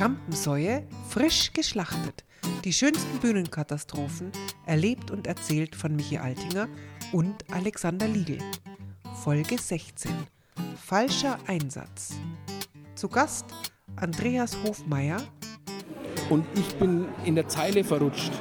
Rampensäue frisch geschlachtet. Die schönsten Bühnenkatastrophen erlebt und erzählt von Michi Altinger und Alexander Liegel. Folge 16. Falscher Einsatz. Zu Gast Andreas Hofmeier. Und ich bin in der Zeile verrutscht.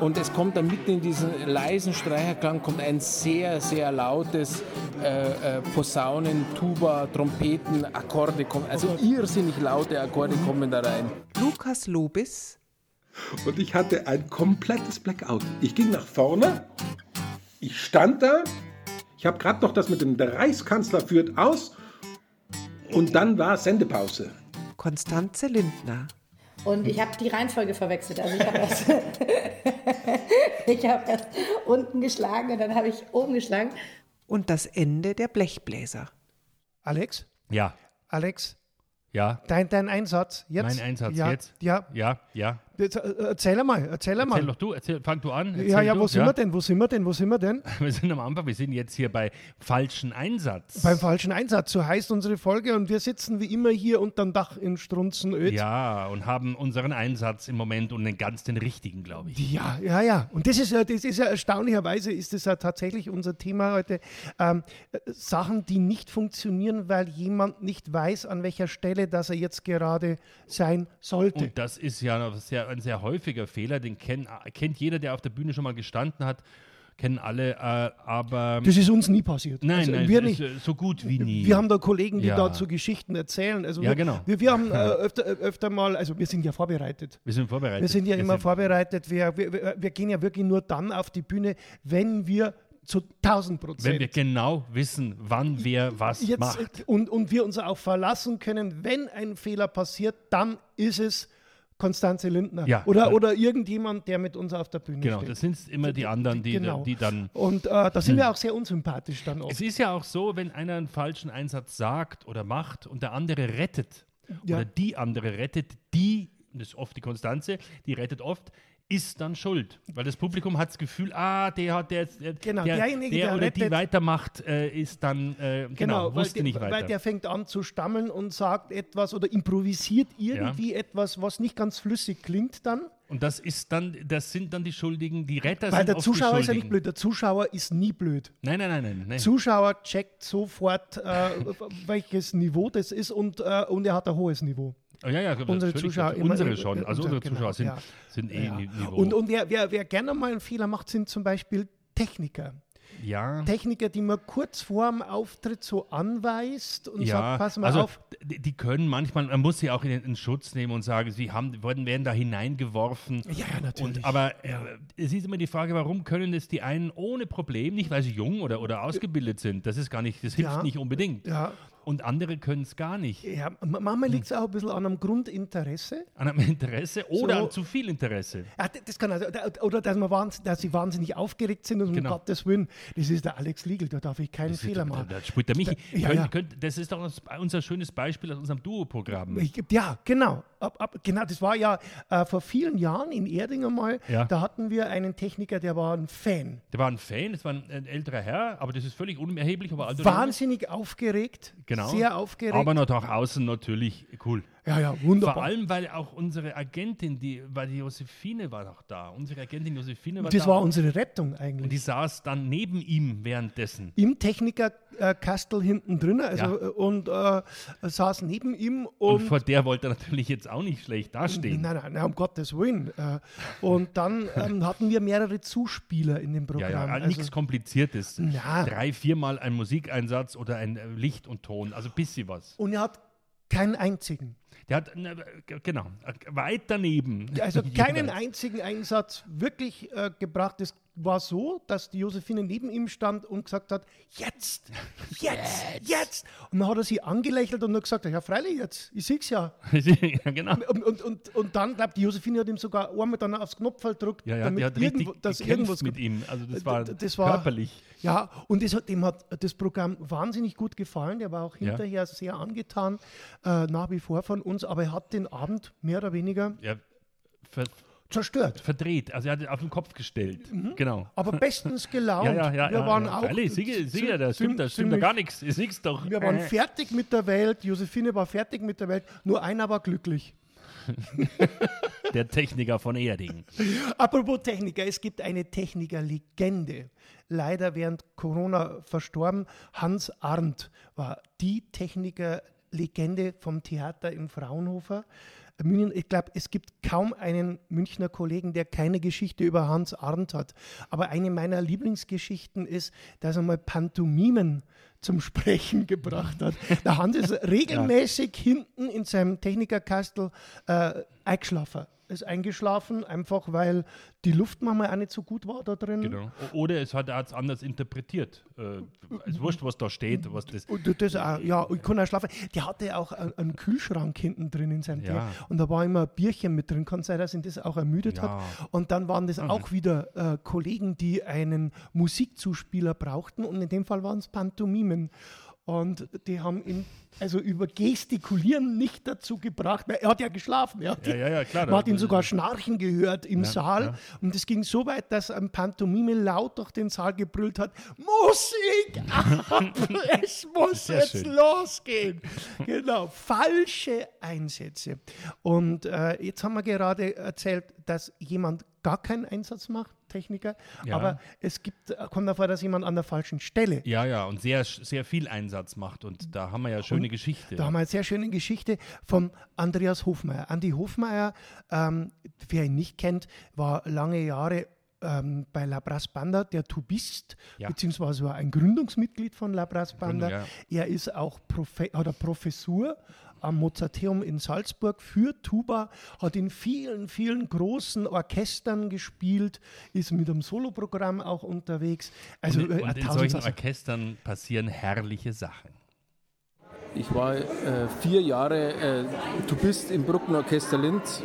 Und es kommt dann mitten in diesen leisen Streicherklang kommt ein sehr, sehr lautes äh, äh, Posaunen, Tuba, Trompeten, Akkorde kommen. Also irrsinnig laute Akkorde kommen da rein. Lukas Lobis. Und ich hatte ein komplettes Blackout. Ich ging nach vorne, ich stand da, ich habe gerade noch das mit dem der Reichskanzler führt aus und dann war Sendepause. Konstanze Lindner. Und ich habe die Reihenfolge verwechselt. Also ich habe erst, ich hab erst unten geschlagen und dann habe ich oben geschlagen. Und das Ende der Blechbläser. Alex? Ja. Alex? Ja. Dein, dein Einsatz jetzt? Mein Einsatz ja, jetzt? Ja. Ja, ja. Jetzt, äh, erzähl mal, erzähl mal. Erzähl doch du, erzähl, fang du an. ja, ja, du. wo sind wir denn? Wo sind wir denn? Wo sind wir denn? Wir sind am Anfang, wir sind jetzt hier bei falschen Einsatz. Beim falschen Einsatz, so heißt unsere Folge und wir sitzen wie immer hier unterm Dach in Strunzenöd. Ja, und haben unseren Einsatz im Moment und den ganz den richtigen, glaube ich. Ja, ja, ja. Und das ist ja, das ist ja erstaunlicherweise ist das ja tatsächlich unser Thema heute. Ähm, äh, Sachen, die nicht funktionieren, weil jemand nicht weiß, an welcher Stelle, dass er jetzt gerade sein sollte. Und das ist ja noch sehr, ein sehr häufiger Fehler, den kenn, kennt jeder, der auf der Bühne schon mal gestanden hat, kennen alle, äh, aber das ist uns nie passiert. nein, Also nein, wir nicht. äh, so gut wie nie. Wir haben da Kollegen, die Ja. dazu Geschichten erzählen. Also Ja, wir, genau. Wir, wir haben äh, öfter, öfter mal, also wir sind ja vorbereitet. wir sind vorbereitet. Wir sind ja immer sind- vorbereitet. Wir, wir, wir- wir gehen ja wirklich nur dann auf die Bühne, wenn wir zu 1000 Prozent Wenn wir genau wissen, wann wer was jetzt macht. und, und wir uns auch verlassen können, wenn ein Fehler passiert, dann ist es Konstanze Lindner Ja, oder, weil- oder irgendjemand, der mit uns auf der Bühne Genau, steht. das sind immer die anderen, die, Genau. die dann. und äh, da sind wir auch sehr unsympathisch dann oft. Es ist ja auch so, wenn einer einen falschen Einsatz sagt oder macht und der andere rettet Ja. oder die andere rettet, die, das ist oft die Konstanze, die rettet oft, ist dann schuld. Weil das Publikum hat das Gefühl, ah, der hat der, Genau, der, derjenige, der der oder die weitermacht, äh, ist dann, äh, genau, weil, wusste der, nicht weiter. weil der fängt an zu stammeln und sagt etwas oder improvisiert irgendwie etwas, was nicht ganz flüssig klingt dann. und das ist dann, das sind dann die Schuldigen, die Retter Weil sind der Zuschauer die ist ja nicht blöd, der Zuschauer ist nie blöd. Nein, nein, nein, nein. nein. Zuschauer checkt sofort, äh, welches Niveau das ist und, äh, und er hat ein hohes Niveau. Oh, ja, ja, Unsere Zuschauer immer- unsere schon. Also unsere- Zuschauer genau, sind, ja. sind eh Ja. Ni- Niveau. Und, und wer, wer, wer gerne mal einen Fehler macht, sind zum Beispiel Techniker. ja. Techniker, die man kurz vor dem Auftritt so anweist und Ja, sagt, pass mal also auf. die, können manchmal, man muss sie auch in, in Schutz nehmen und sagen, sie haben, werden, werden da hineingeworfen. Ja, ja, natürlich. Und, aber äh, es ist immer die Frage, warum können es die einen ohne Problem, nicht weil sie jung oder, oder ausgebildet sind, das ist gar nicht, das hilft Ja. nicht unbedingt. Und andere können es gar nicht. ja, ma- manchmal liegt es auch ein bisschen an einem Grundinteresse. An einem Interesse oder So. an zu viel Interesse. Ja, d- das kann also, da- oder dass, man wahns, dass sie wahnsinnig aufgeregt sind und um Genau. Gottes Willen, das ist der Alex Liegel, da darf ich keinen Das, Fehler ist, da, machen. da spielt der Michi. Ja, Könnt- könnt- das ist doch unser schönes Beispiel aus unserem Duo-Programm. Ja, genau. Ab, ab, genau, das war ja äh, vor vielen Jahren in Erding einmal. Ja. Da hatten wir einen Techniker, der war ein Fan. Der war ein Fan, das war ein, ein älterer Herr, aber das ist völlig unerheblich, er ist. Wahnsinnig aufgeregt. Genau. Sehr aufgeregt. Aber nach außen natürlich cool. Ja, ja, wunderbar. Vor allem, weil auch unsere Agentin, die, weil die Josephine war noch da. Unsere Agentin Josephine war das da. war unsere Rettung und eigentlich. die saß dann neben ihm währenddessen. Im Technikerkastel hinten drin also, Ja. äh, und äh, saß neben ihm Und, und, vor der wollte er natürlich jetzt auch nicht schlecht dastehen. Nein, nein, nein, um Gottes Willen. Äh, Und dann ähm, hatten wir mehrere Zuspieler in dem Ja, Programm. ja, also, nichts Kompliziertes. Na. Drei, viermal ein Musikeinsatz oder ein äh, Licht und Ton, also bisschen was. und er hat keinen einzigen. Der hat, genau, weit daneben. Also keinen einzigen Einsatz wirklich äh, gebracht. Es war so, dass die Josephine neben ihm stand und gesagt hat, jetzt, jetzt, jetzt. Und dann hat er sie angelächelt und hat gesagt, ja freilich jetzt, ich sehe es ja. ja, genau. Und, und, und, und dann, glaube die Josephine hat ihm sogar einmal dann aufs Knopfball gedrückt, Ja, ja, damit hat irgendwo, dass irgendwas mit ihm. Also das Äh, war, das war- körperlich. Ja, und das hat, dem hat das Programm wahnsinnig gut gefallen. Der war auch Ja. hinterher sehr angetan, äh, nach wie vor von uns, aber er hat den Abend mehr oder weniger Ja, zerstört. verdreht. Also er hat auf den Kopf gestellt. Genau. Aber bestens gelaunt. Ja, ja, ja. wir ja, waren ja. auch. Freilich, sicher, sicher, da ziem- stimmt, da stimmt da gar nichts. Ihr seht's doch. Wir waren Äh. fertig mit der Welt. Josephine war fertig mit der Welt. Nur einer war glücklich. Der Techniker von Erding. Apropos Techniker, es gibt eine Techniker-Legende. Leider während Corona verstorben. Hans Arndt war die Techniker-Legende vom Theater im Fraunhofer. München, ich glaube, es gibt kaum einen Münchner Kollegen, der keine Geschichte über Hans Arndt hat. Aber eine meiner Lieblingsgeschichten ist, dass er mal Pantomimen zum Sprechen gebracht hat. Der Hans ist regelmäßig hinten in seinem Technikerkastel äh, eingeschlafen. Ist eingeschlafen, einfach weil die Luft manchmal auch nicht so gut war da drin. Genau. Oder es hat er anders interpretiert. Äh, es wurscht, was da steht, was das. Das auch, ja, ich kann auch schlafen. Der hatte auch einen, Kühlschrank hinten drin in seinem Ja. Tee. Und da war immer ein Bierchen mit drin. Kann sein, dass ihn das auch ermüdet Ja. hat. Und dann waren das auch wieder äh, Kollegen, die einen Musikzuspieler brauchten. Und in dem Fall waren es Pantomimen. Und die haben ihn also über Gestikulieren nicht dazu gebracht. Er hat ja geschlafen. Er hat Ja, ja, ja, klar. man hat ihn sogar schnarchen gehört im Saal. Und es ging so weit, dass ein Pantomime laut durch den Saal gebrüllt hat: Musik ab! es muss jetzt schön. losgehen. Genau, falsche Einsätze. Und äh, jetzt haben wir gerade erzählt, dass jemand gar keinen Einsatz macht, Techniker. Ja. Aber es gibt, äh, kommt davor, dass jemand an der falschen Stelle Ja, ja, und sehr, sehr viel Einsatz macht. Und da haben wir ja schöne Geschichte. Da haben wir eine sehr schöne Geschichte von Andreas Hofmeier. Andi Hofmeier, ähm, wer ihn nicht kennt, war lange Jahre ähm, bei La Brass Banda der Tubist, Ja. beziehungsweise war ein Gründungsmitglied von La Brass Banda. Gründung, Er ist auch Profe eine Professur am Mozarteum in Salzburg für Tuba, hat in vielen, vielen großen Orchestern gespielt, ist mit einem Soloprogramm auch unterwegs. Also und, äh, und in solchen. Orchestern passieren herrliche Sachen. Ich war äh, vier Jahre äh, Tubist im Brückenorchester Linz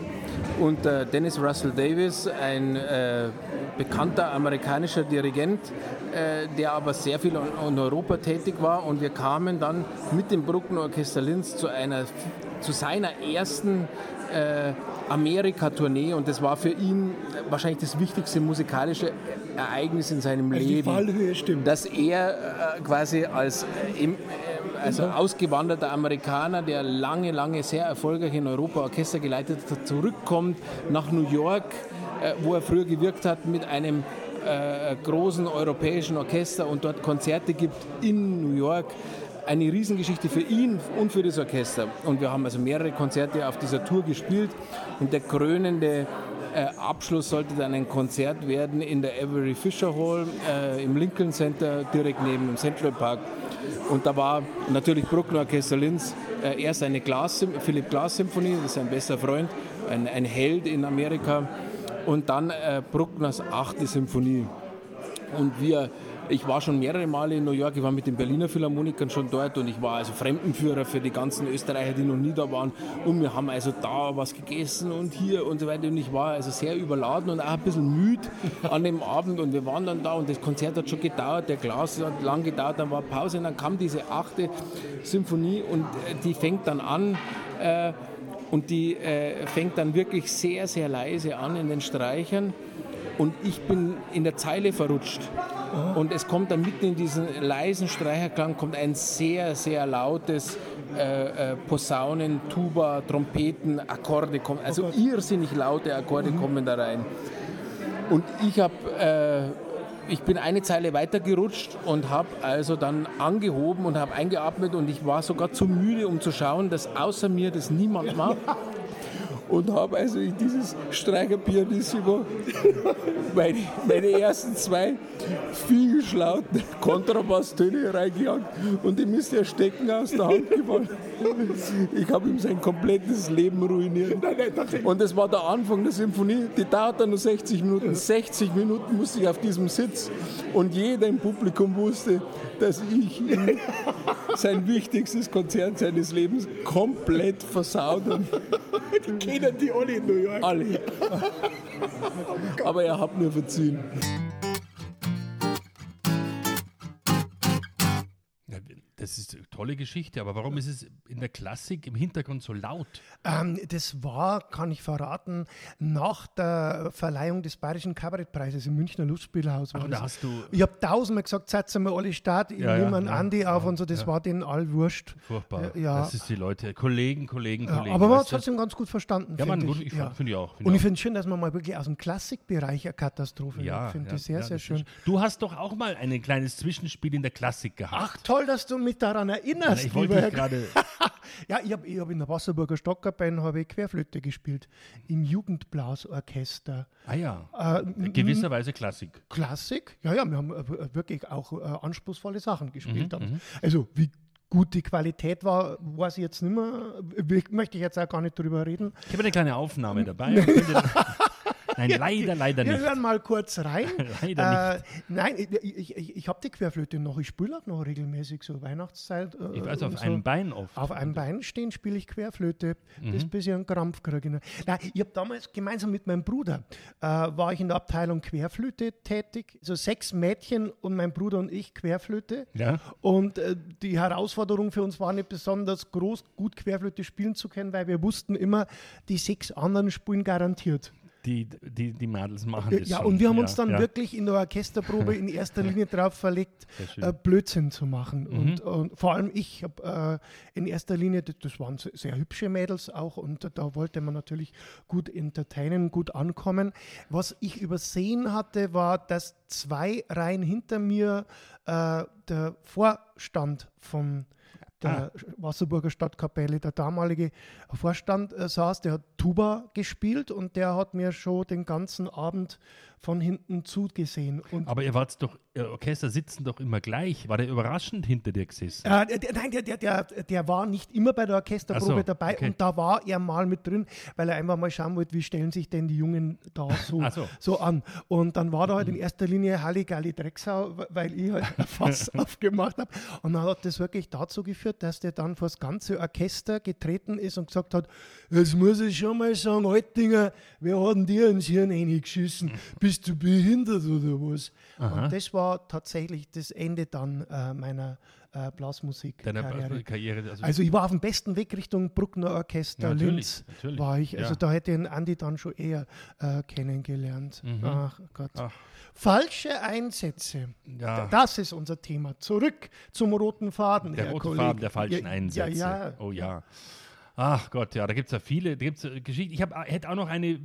und äh, Dennis Russell Davis, ein äh, bekannter amerikanischer Dirigent, äh, der aber sehr viel in, Europa tätig war. Und wir kamen dann mit dem Brückenorchester Linz zu einer zu seiner ersten äh, Amerika-Tournee. Und das war für ihn wahrscheinlich das wichtigste musikalische Ereignis in seinem Also die Leben Fallhöhe stimmt. dass er äh, quasi als äh, im, äh, also ausgewanderter Amerikaner, der lange, lange sehr erfolgreich in Europa Orchester geleitet hat, zurückkommt nach New York, äh, wo er früher gewirkt hat, mit einem äh, großen europäischen Orchester und dort Konzerte gibt in New York. Eine Riesengeschichte für ihn und für das Orchester. Und wir haben also mehrere Konzerte auf dieser Tour gespielt. Und der krönende äh, Abschluss sollte dann ein Konzert werden in der Avery Fisher Hall äh, im Lincoln Center, direkt neben dem Central Park. Und da war natürlich Bruckner Orchester Linz äh, erst eine Glas, Philipp Glass Symphonie, das ist ein bester Freund, ein, ein Held in Amerika. Und dann äh, Bruckners achte Symphonie. Und wir, ich war schon mehrere Male in New York, ich war mit den Berliner Philharmonikern schon dort und ich war also Fremdenführer für die ganzen Österreicher, die noch nie da waren. Und wir haben also da was gegessen und hier und so weiter. Und ich war also sehr überladen und auch ein bisschen müde an dem Abend. Und wir waren dann da und das Konzert hat schon gedauert, der Glas hat lang gedauert, dann war Pause und dann kam diese achte Symphonie und äh, die fängt dann an. Äh, und die äh, fängt dann wirklich sehr, sehr leise an in den Streichern. Und ich bin in der Zeile verrutscht. Und es kommt dann mitten in diesen leisen Streicherklang kommt ein sehr, sehr lautes äh, äh, Posaunen, Tuba, Trompeten, Akkorde kommen. Also irrsinnig laute Akkorde kommen da rein. Und ich habe, äh, ich bin eine Zeile weitergerutscht und habe also dann angehoben und habe eingeatmet und ich war sogar zu müde, um zu schauen, dass außer mir das niemand macht. Und habe also in dieses Streicherpianissimo meine, meine ersten zwei vielgeschlauten Kontrabasstöne reingejagt und ihm ist der Stecken aus der Hand gefallen. Ich habe ihm sein komplettes Leben ruiniert. Und das war der Anfang der Symphonie. Die dauert dann nur 60 Minuten. 60 Minuten musste ich auf diesem Sitz. Und jeder im Publikum wusste, dass ich ihm sein wichtigstes Konzert seines Lebens komplett versaut habe. Die kennen die alle in New York. Alle. Aber er hat mir verziehen. Tolle Geschichte, aber warum ist es in der Klassik im Hintergrund so laut? Ähm, das war, kann ich verraten, nach der Verleihung des Bayerischen Kabarettpreises im Münchner Lustspielhaus. Ach, das. da hast du Ich habe tausendmal gesagt, setzen wir alle Start, ich Ja, ja, nehme einen ja, Andi auf ja, und so, das ja. war denen all wurscht. furchtbar. Äh, ja. Das ist die Leute, Kollegen, Kollegen, Ja, Kollegen. aber man hat es trotzdem ganz gut verstanden. ja, man, gut, ich ja. finde ich auch. find Und ich finde es schön, dass man mal wirklich aus dem Klassikbereich eine Katastrophe ja, hat. finde ja, ich sehr, ja, sehr das schön. Du hast doch auch mal ein kleines Zwischenspiel in der Klassik gehabt. Ach, toll, dass du mich daran erinnerst. Ich wollte dich gerade. Ja, ich habe ich hab in der Wasserburger Stockerbahn habe ich Querflöte gespielt. Im Jugendblasorchester. Ah ja. Äh, Gewisserweise Klassik. Klassik. Ja, ja, wir haben äh, wirklich auch äh, anspruchsvolle Sachen gespielt. Mhm, dann. Also, wie gut die Qualität war, weiß ich jetzt nicht mehr. Möchte ich jetzt auch gar nicht drüber reden. Ich habe eine kleine Aufnahme dabei. Nein, leider, leider Wir nicht. hören mal kurz rein. Leider äh, nein, ich, ich, ich, habe die Querflöte noch. Ich spiele auch noch regelmäßig so Weihnachtszeit. Äh, Ich weiß, auf so. einem Bein oft. Auf einem Bein stehen spiele ich Querflöte, bis, Mhm. bis ich einen Krampf kriege. Nein, ich habe damals gemeinsam mit meinem Bruder, äh, war ich in der Abteilung Querflöte tätig. So sechs Mädchen und mein Bruder und ich Querflöte. Ja. Und äh, die Herausforderung für uns war nicht besonders groß, gut Querflöte spielen zu können, weil wir wussten immer, die sechs anderen spielen garantiert. Die, die, die Mädels machen das Ja, schon. und wir haben ja, uns dann ja. wirklich in der Orchesterprobe in erster Linie darauf verlegt, äh, Blödsinn zu machen. Mhm. Und, und vor allem ich habe äh, in erster Linie, das, waren se- sehr hübsche Mädels auch und da wollte man natürlich gut entertainen, gut ankommen. Was ich übersehen hatte, war, dass zwei Reihen hinter mir äh, der Vorstand von der Wasserburger Stadtkapelle, der damalige Vorstand äh, saß, der hat Tuba gespielt und der hat mir schon den ganzen Abend von hinten zugesehen. Und Aber ihr wart doch, ihr Orchester sitzen doch immer gleich. War der überraschend hinter dir gesessen? Äh, der, nein, der, der, der, der war nicht immer bei der Orchesterprobe so, dabei okay. und da war er mal mit drin, weil er einfach mal schauen wollte, wie stellen sich denn die Jungen da so, so. so an. Und dann war da halt in erster Linie Halligalli Drecksau, weil ich halt ein Fass aufgemacht habe. Und dann hat das wirklich dazu geführt, dass der dann vor das ganze Orchester getreten ist und gesagt hat, jetzt muss ich schon mal sagen, Altinger, wer hat denn dir ins Hirn eingeschissen? Bist du behindert oder was? Und das war tatsächlich das Ende dann äh, meiner äh, Blasmusik-Karriere. Deiner Karriere. Also, Also ich war auf dem besten Weg Richtung Bruckner Orchester Linz natürlich. war ich. Also Ja. da hätte ich den Andi dann schon eher äh, kennengelernt. Ach Gott. Mhm. Ach. Falsche Einsätze. ja, Das ist unser Thema. Zurück zum roten Faden. der rote. Faden der falschen Einsätze. Ja, ja. Oh ja. Ach Gott, ja, da gibt es ja viele, da gibt's äh, Geschichten. Ich hab, hätte auch noch eine,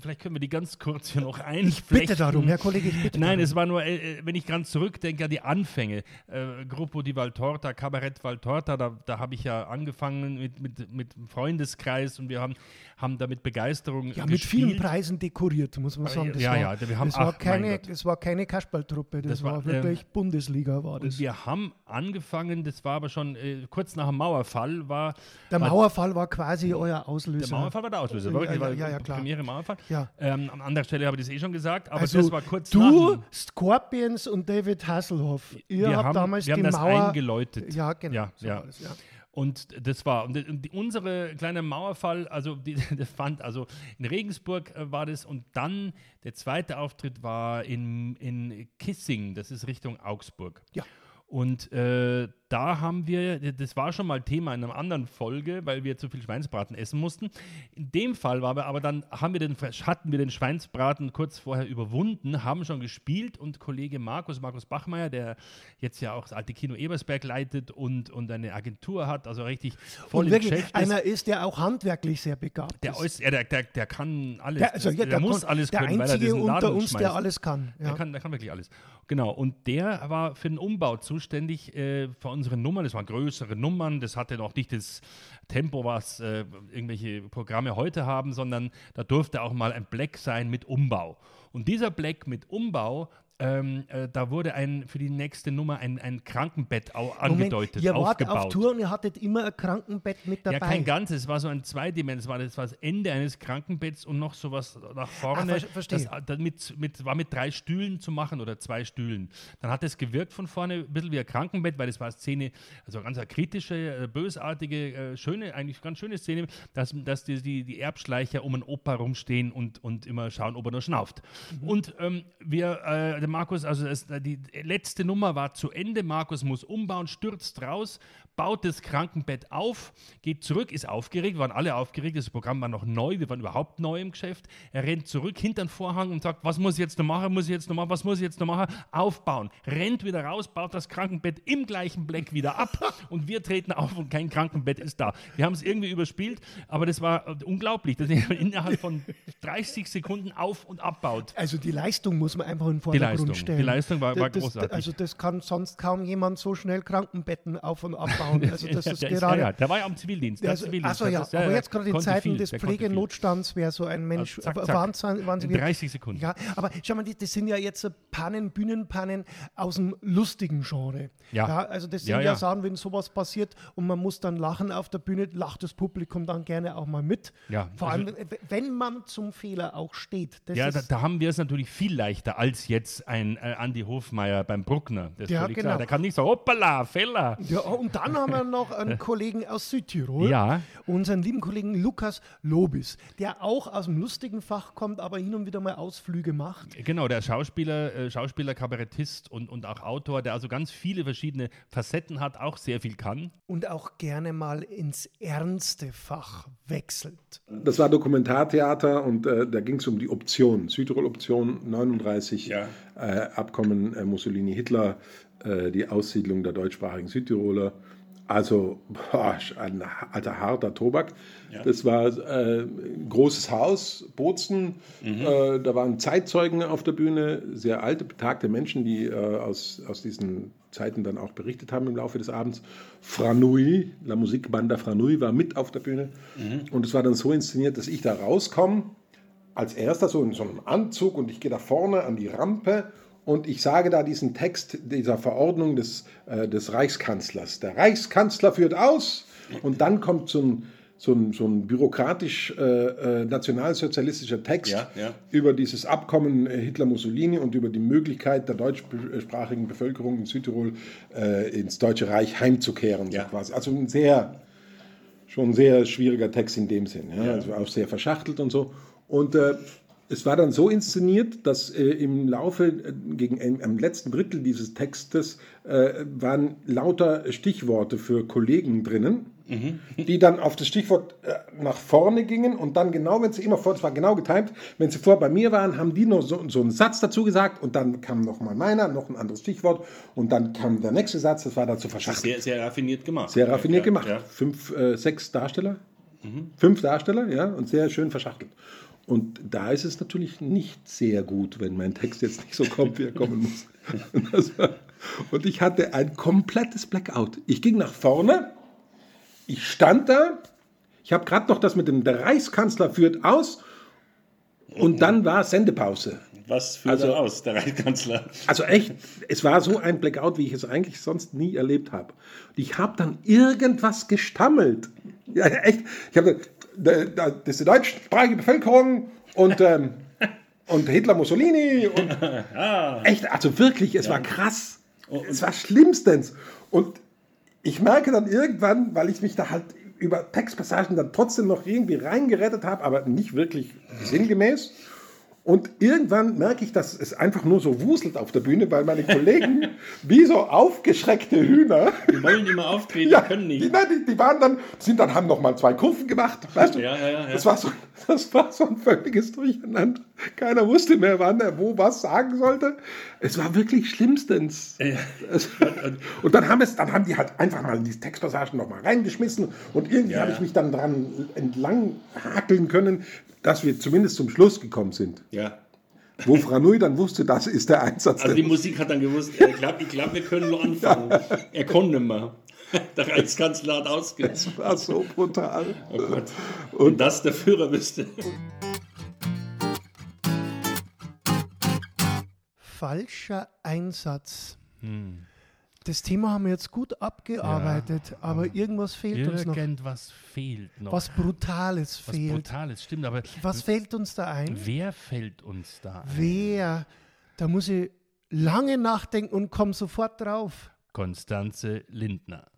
vielleicht können wir die ganz kurz hier noch einflechten. Bitte darum, Herr Kollege, ich bitte Nein, darum. es war nur, äh, äh, wenn ich ganz zurückdenke an die Anfänge, äh, Gruppo di Valtorta, Kabarett Valtorta, da, da habe ich ja angefangen mit, mit, mit einem Freundeskreis und wir haben, haben da mit Begeisterung Ja, mit gespielt. vielen Preisen dekoriert, muss man sagen. Das Ja, war, ja, wir haben- das, war ach, keine, das war keine Kasperltruppe, das, Das war, war, wirklich Bundesliga war das. Und wir haben angefangen, das war aber schon äh, kurz nach dem Mauerfall, war Der Mauerfall war quasi euer Auslöser. Der Mauerfall war der Auslöser, Ja, wirklich, ja, war ja, ja, klar. Premiere Mauerfall. Ja. Ähm, an anderer Stelle habe ich das eh schon gesagt, aber also das war kurz du, nach. Scorpions und David Hasselhoff, ihr wir habt haben, damals wir haben die das Mauer... eingeläutet. Ja, genau. Ja, so ja. war das, ja. Und das war, und die, unsere kleine Mauerfall, also die, das fand, also in Regensburg äh, war das und dann der zweite Auftritt war in, in Kissing, das ist Richtung Augsburg. Ja. Und äh, da haben wir, das war schon mal Thema in einer anderen Folge, weil wir zu viel Schweinsbraten essen mussten. In dem Fall war aber dann, haben wir den, hatten wir den Schweinsbraten kurz vorher überwunden, haben schon gespielt und Kollege Markus, Markus Bachmeier, der jetzt ja auch das alte Kino Ebersberg leitet und, und eine Agentur hat, also richtig voll Und im wirklich Geschäft ist. einer ist, der auch handwerklich sehr begabt Der, ist. ja, der, der, der kann alles. Der, also, ja, der, der, muss kon- alles der können, weil er Einzige diesen Laden unter uns, der schmeißt. alles kann. Ja. Der, kann, der kann wirklich alles. Genau. Und der war für den Umbau zuständig äh, für unsere Nummern. Das waren größere Nummern. Das hatte noch nicht das Tempo, was äh, irgendwelche Programme heute haben, sondern da durfte auch mal ein Black sein mit Umbau. Und dieser Black mit Umbau, ähm, äh, da wurde ein für die nächste Nummer ein, ein Krankenbett au angedeutet, ihr wart aufgebaut. auf Tour und ihr hattet immer ein Krankenbett mit dabei. Ja, kein ganzes, es war so ein Zweidimension, es war das, war das Ende eines Krankenbetts und noch sowas nach vorne. Ah, ver- verstehe. Das, das mit, mit, war mit drei Stühlen zu machen oder zwei Stühlen. Dann hat es gewirkt von vorne ein bisschen wie ein Krankenbett, weil das war eine Szene, also ganz eine kritische, äh, bösartige, äh, schöne, eigentlich ganz schöne Szene, dass, dass die, die, die Erbschleicher um einen Opa rumstehen und, und immer schauen, ob er nur schnauft. Mhm. Und ähm, wir, äh, der Markus, also es, die letzte Nummer war zu Ende, Markus muss umbauen, stürzt raus, baut das Krankenbett auf, geht zurück, ist aufgeregt, waren alle aufgeregt, das Programm war noch neu, wir waren überhaupt neu im Geschäft. Er rennt zurück hinter den Vorhang und sagt, was muss ich jetzt noch machen, muss ich jetzt noch machen, was muss ich jetzt noch machen? Aufbauen. Rennt wieder raus, baut das Krankenbett im gleichen Black wieder ab und wir treten auf und kein Krankenbett ist da. Wir haben es irgendwie überspielt, aber das war äh, unglaublich, dass er innerhalb von 30 Sekunden auf- und abbaut. Also die Leistung muss man einfach in den Die Vordergrund Leistung, stellen. die Leistung war, war das, großartig. Also das kann sonst kaum jemand so schnell Krankenbetten auf- und abbauen. Also das ist der, gerade... ja, ja, der war ja am Zivildienst. Der Also, Zivildienst achso, ja, das- aber jetzt gerade in Zeiten des. Pflegenotstands wäre so ein Mensch Also zack, zack. In 30 Sekunden. Ja, aber schau mal, das sind ja jetzt Pannen, Bühnenpannen aus dem lustigen Genre. Ja. also das sind Ja, ja, ja. Sachen, wenn sowas passiert und man muss dann lachen auf der Bühne, lacht das Publikum dann gerne auch mal mit. Ja, Vor also- allem, wenn man zum Fehler auch steht. Ja, da, ist, da haben wir es natürlich viel leichter als jetzt ein äh, Andi Hofmeier beim Bruckner. Das ist Ja, genau. klar. Der kann nicht so, hoppala, Feller. ja, und dann haben wir noch einen Kollegen aus Südtirol, Ja. unseren lieben Kollegen Lukas Lobis, der auch aus dem lustigen Fach kommt, aber hin und wieder mal Ausflüge macht. Genau, der Schauspieler, äh, Schauspieler, Kabarettist und, und auch Autor, der also ganz viele verschiedene Facetten hat, auch sehr viel kann. und auch gerne mal ins ernste Fach wechselt. Das war Dokumentartheater und äh, da ging es um die Option, Südtirol-Option 39, Ja. äh, Abkommen äh, Mussolini-Hitler, äh, die Aussiedlung der deutschsprachigen Südtiroler. Also boah, ein alter harter Tobak. Das war äh, ein großes Haus, Bozen. Äh, da waren Zeitzeugen auf der Bühne, sehr alte, betagte Menschen, die äh, aus, aus diesen Zeiten dann auch berichtet haben im Laufe des Abends. Franui, La Musikbanda Franui war mit auf der Bühne. Und es war dann so inszeniert, dass ich da rauskomme, als erster so in so einem Anzug und ich gehe da vorne an die Rampe und ich sage da diesen Text dieser Verordnung des, äh, des Reichskanzlers. Der Reichskanzler führt aus und dann kommt so ein, so ein, so ein bürokratisch äh, äh, nationalsozialistischer Text Ja, ja. über dieses Abkommen äh, Hitler-Mussolini und über die Möglichkeit der deutschsprachigen Bevölkerung in Südtirol äh, ins Deutsche Reich heimzukehren. Ja. So quasi. Also ein sehr, schon ein sehr schwieriger Text in dem Sinn. Also auch sehr verschachtelt und so. Und äh, es war dann so inszeniert, dass äh, im Laufe, äh, gegen äh, am letzten Drittel dieses Textes, äh, waren lauter Stichworte für Kollegen drinnen, die dann auf das Stichwort äh, nach vorne gingen und dann genau, wenn sie immer vor, es war genau getimt, wenn sie vor bei mir waren, haben die noch so, so einen Satz dazu gesagt und dann kam noch mal meiner, noch ein anderes Stichwort und dann kam der nächste Satz, das war dazu verschachtelt. Sehr, sehr raffiniert gemacht. Sehr raffiniert ja, gemacht. Ja. Fünf, äh, sechs Darsteller, fünf Darsteller, ja, und sehr schön verschachtelt. Und da ist es natürlich nicht sehr gut, wenn mein Text jetzt nicht so kommt, wie er kommen muss. Und, war, und ich hatte ein komplettes Blackout. Ich ging nach vorne, ich stand da, ich habe gerade noch das mit dem der Reichskanzler führt aus und dann war Sendepause. Was führt Also- er aus, der Reichskanzler? Also echt, es war so ein Blackout, wie ich es eigentlich sonst nie erlebt habe. Und ich habe dann irgendwas gestammelt. Ja, echt. Ich habe das ist die deutschsprachige Bevölkerung und, ähm, und Hitler Mussolini und echt, also wirklich, es war krass. Es war schlimmstens. Und ich merke dann irgendwann, weil ich mich da halt über Textpassagen dann trotzdem noch irgendwie reingerettet habe, aber nicht wirklich sinngemäß. Und irgendwann merke ich, dass es einfach nur so wuselt auf der Bühne, weil meine Kollegen wie so aufgeschreckte Hühner. Wir wollen immer auftreten, Ja, können die, nicht. nein, die, die waren dann, sind dann, haben noch mal zwei Kurven gemacht, weißt du? Ja, ja, ja, ja. Das war so, das war so ein völliges Durcheinander. Keiner wusste mehr, wann er wo was sagen sollte. Es war wirklich schlimmstens. Und dann haben es, dann haben die halt einfach mal die Textpassagen noch mal reingeschmissen und irgendwie Ja, habe ja. ich mich dann dran entlang hakeln können, dass wir zumindest zum Schluss gekommen sind. Ja. Wo Franui dann wusste, das ist der Einsatz. Also die Musik hat dann gewusst, ich glaube, ich glaub, wir können nur anfangen. Er konnte nicht mehr. Der Reichskanzler hat ausgesetzt. das war so brutal. Oh Gott. Und das der Führer wüsste. Falscher Einsatz. Hm. Das Thema haben wir jetzt gut abgearbeitet, aber irgendwas fehlt uns noch. Irgendwas fehlt noch. Was Brutales Was fehlt. Brutales, stimmt. Aber Was fällt uns da ein? wer fällt uns da ein? Wer? Da muss ich lange nachdenken und komme sofort drauf. Konstanze Lindner.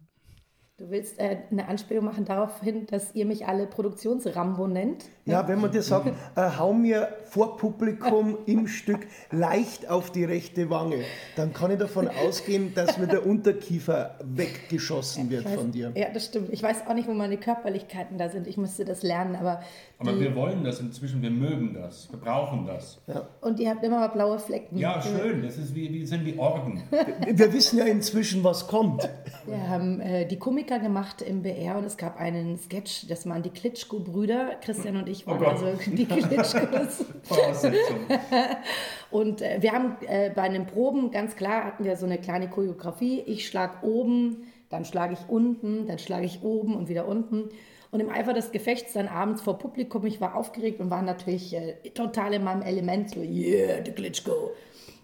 Du willst äh, eine Anspielung machen darauf hin, dass ihr mich alle Produktionsrambo nennt. Ja, wenn man dir sagt, äh, hau mir vor Publikum im Stück leicht auf die rechte Wange, dann kann ich davon ausgehen, dass mir der Unterkiefer weggeschossen wird weiß, von dir. Ja, das stimmt. Ich weiß auch nicht, wo meine Körperlichkeiten da sind. Ich müsste das lernen, aber. Aber die, wir wollen das inzwischen, wir mögen das, wir brauchen das. und ihr habt immer mal blaue Flecken. Ja, schön, das ist wie, wie sind wie Orden. Wir wissen ja inzwischen, was kommt. Wir haben äh, die Komiker gemacht im BR und es gab einen Sketch, das waren die Klitschko-Brüder. Christian und ich waren Gott. also die Klitschkos. Voraussetzung. Und äh, wir haben äh, bei den Proben, ganz klar, hatten wir so eine kleine Choreografie. Ich schlage oben, dann schlage ich unten, dann schlage ich oben und wieder unten. Und im Eifer des Gefechts dann abends vor Publikum, ich war aufgeregt und war natürlich äh, total in meinem Element, so, yeah, die Klitschko.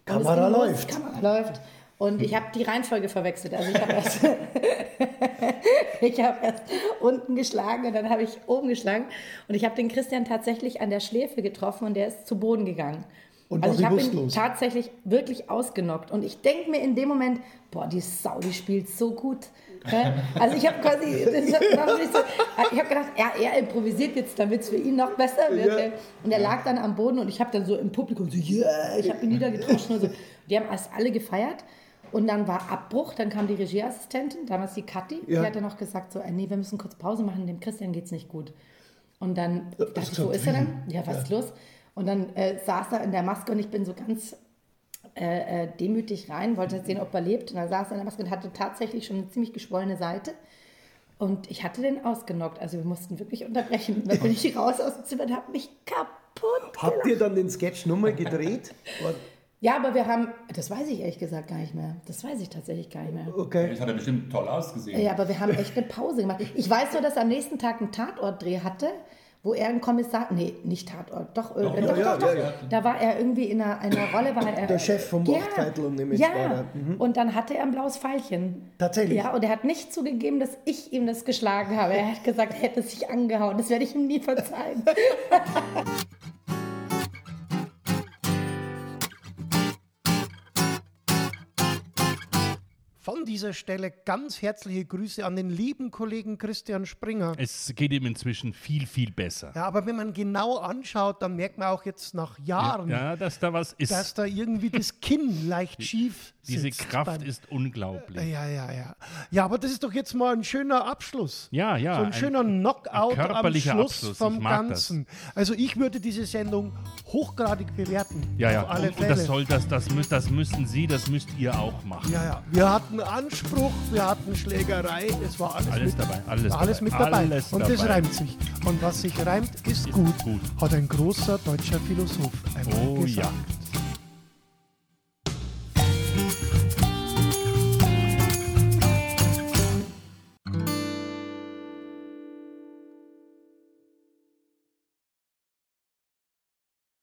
Kamera läuft. Kamera läuft. Und ich habe die Reihenfolge verwechselt. Also ich habe erst, ich hab erst unten geschlagen und dann habe ich oben geschlagen. Und ich habe den Christian tatsächlich an der Schläfe getroffen und der ist zu Boden gegangen. Und also ich habe ihn tatsächlich wirklich ausgenockt. Und ich denke mir in dem Moment, boah, die Sau, die spielt so gut. Also ich habe quasi, ich habe gedacht, ja, er improvisiert jetzt, damit es für ihn noch besser wird. Ja. Und er lag dann am Boden und ich habe dann so im Publikum so, yeah, ich habe ihn niedergetroschen und so. Die haben erst alle gefeiert. Und dann war Abbruch, dann kam die Regieassistentin, damals die Kathi, Ja. die hat dann noch gesagt so, äh, nee, wir müssen kurz Pause machen, dem Christian geht's nicht gut. Und dann Ja, dachte ich, wo ist er denn? Ja, was ist los? Und dann äh, saß er in der Maske und ich bin so ganz äh, äh, demütig rein, wollte sehen, ob er lebt. Und dann saß er in der Maske und hatte tatsächlich schon eine ziemlich geschwollene Seite. Und ich hatte den ausgenockt. Also wir mussten wirklich unterbrechen. Dann bin ich raus aus dem Zimmer und habe mich kaputt Habt ihr dann den Sketch nochmal gedreht? Ja, aber wir haben, das weiß ich ehrlich gesagt gar nicht mehr. Das weiß ich tatsächlich gar nicht mehr. Okay. Das hat er bestimmt toll ausgesehen. Ja, aber wir haben echt eine Pause gemacht. Ich weiß nur, dass er am nächsten Tag einen Tatortdreh hatte, wo er ein Kommissar, nee, nicht Tatort, doch, äh, doch, doch, ja, doch, ja, ja. da war er irgendwie in einer, einer Rolle, war er Der Chef vom ja, Mordviertel und nämlich ja. war er. Mhm. und dann hatte er ein blaues Pfeilchen. Tatsächlich? Ja, und er hat nicht zugegeben, dass ich ihm das geschlagen habe. Er hat gesagt, er hätte sich angehauen. Das werde ich ihm nie verzeihen. Von dieser Stelle ganz herzliche Grüße an den lieben Kollegen Christian Springer. Es geht ihm inzwischen viel, viel besser. Ja, aber wenn man genau anschaut, dann merkt man auch jetzt nach Jahren, Ja, dass da was ist. dass da irgendwie das Kinn leicht schief Diese sitzt Kraft beim- ist unglaublich. Ja, ja, ja. Ja, aber das ist doch jetzt mal ein schöner Abschluss. Ja, ja. So ein, schöner Knockout am körperlicher Schluss Abschluss. vom Ganzen. Also ich würde diese Sendung hochgradig bewerten. Ja, ja. Auf alle und, und Fälle. das soll das, das, das müssen Sie, das müsst ihr auch machen. ja, ja. Wir hatten Anspruch, wir hatten Schlägerei, es war alles, Alles mit, dabei, alles alles dabei, mit dabei. alles und das dabei. reimt sich. Und was sich reimt, ist, gut, gut. hat ein großer deutscher Philosoph einmal Oh gesagt. ja.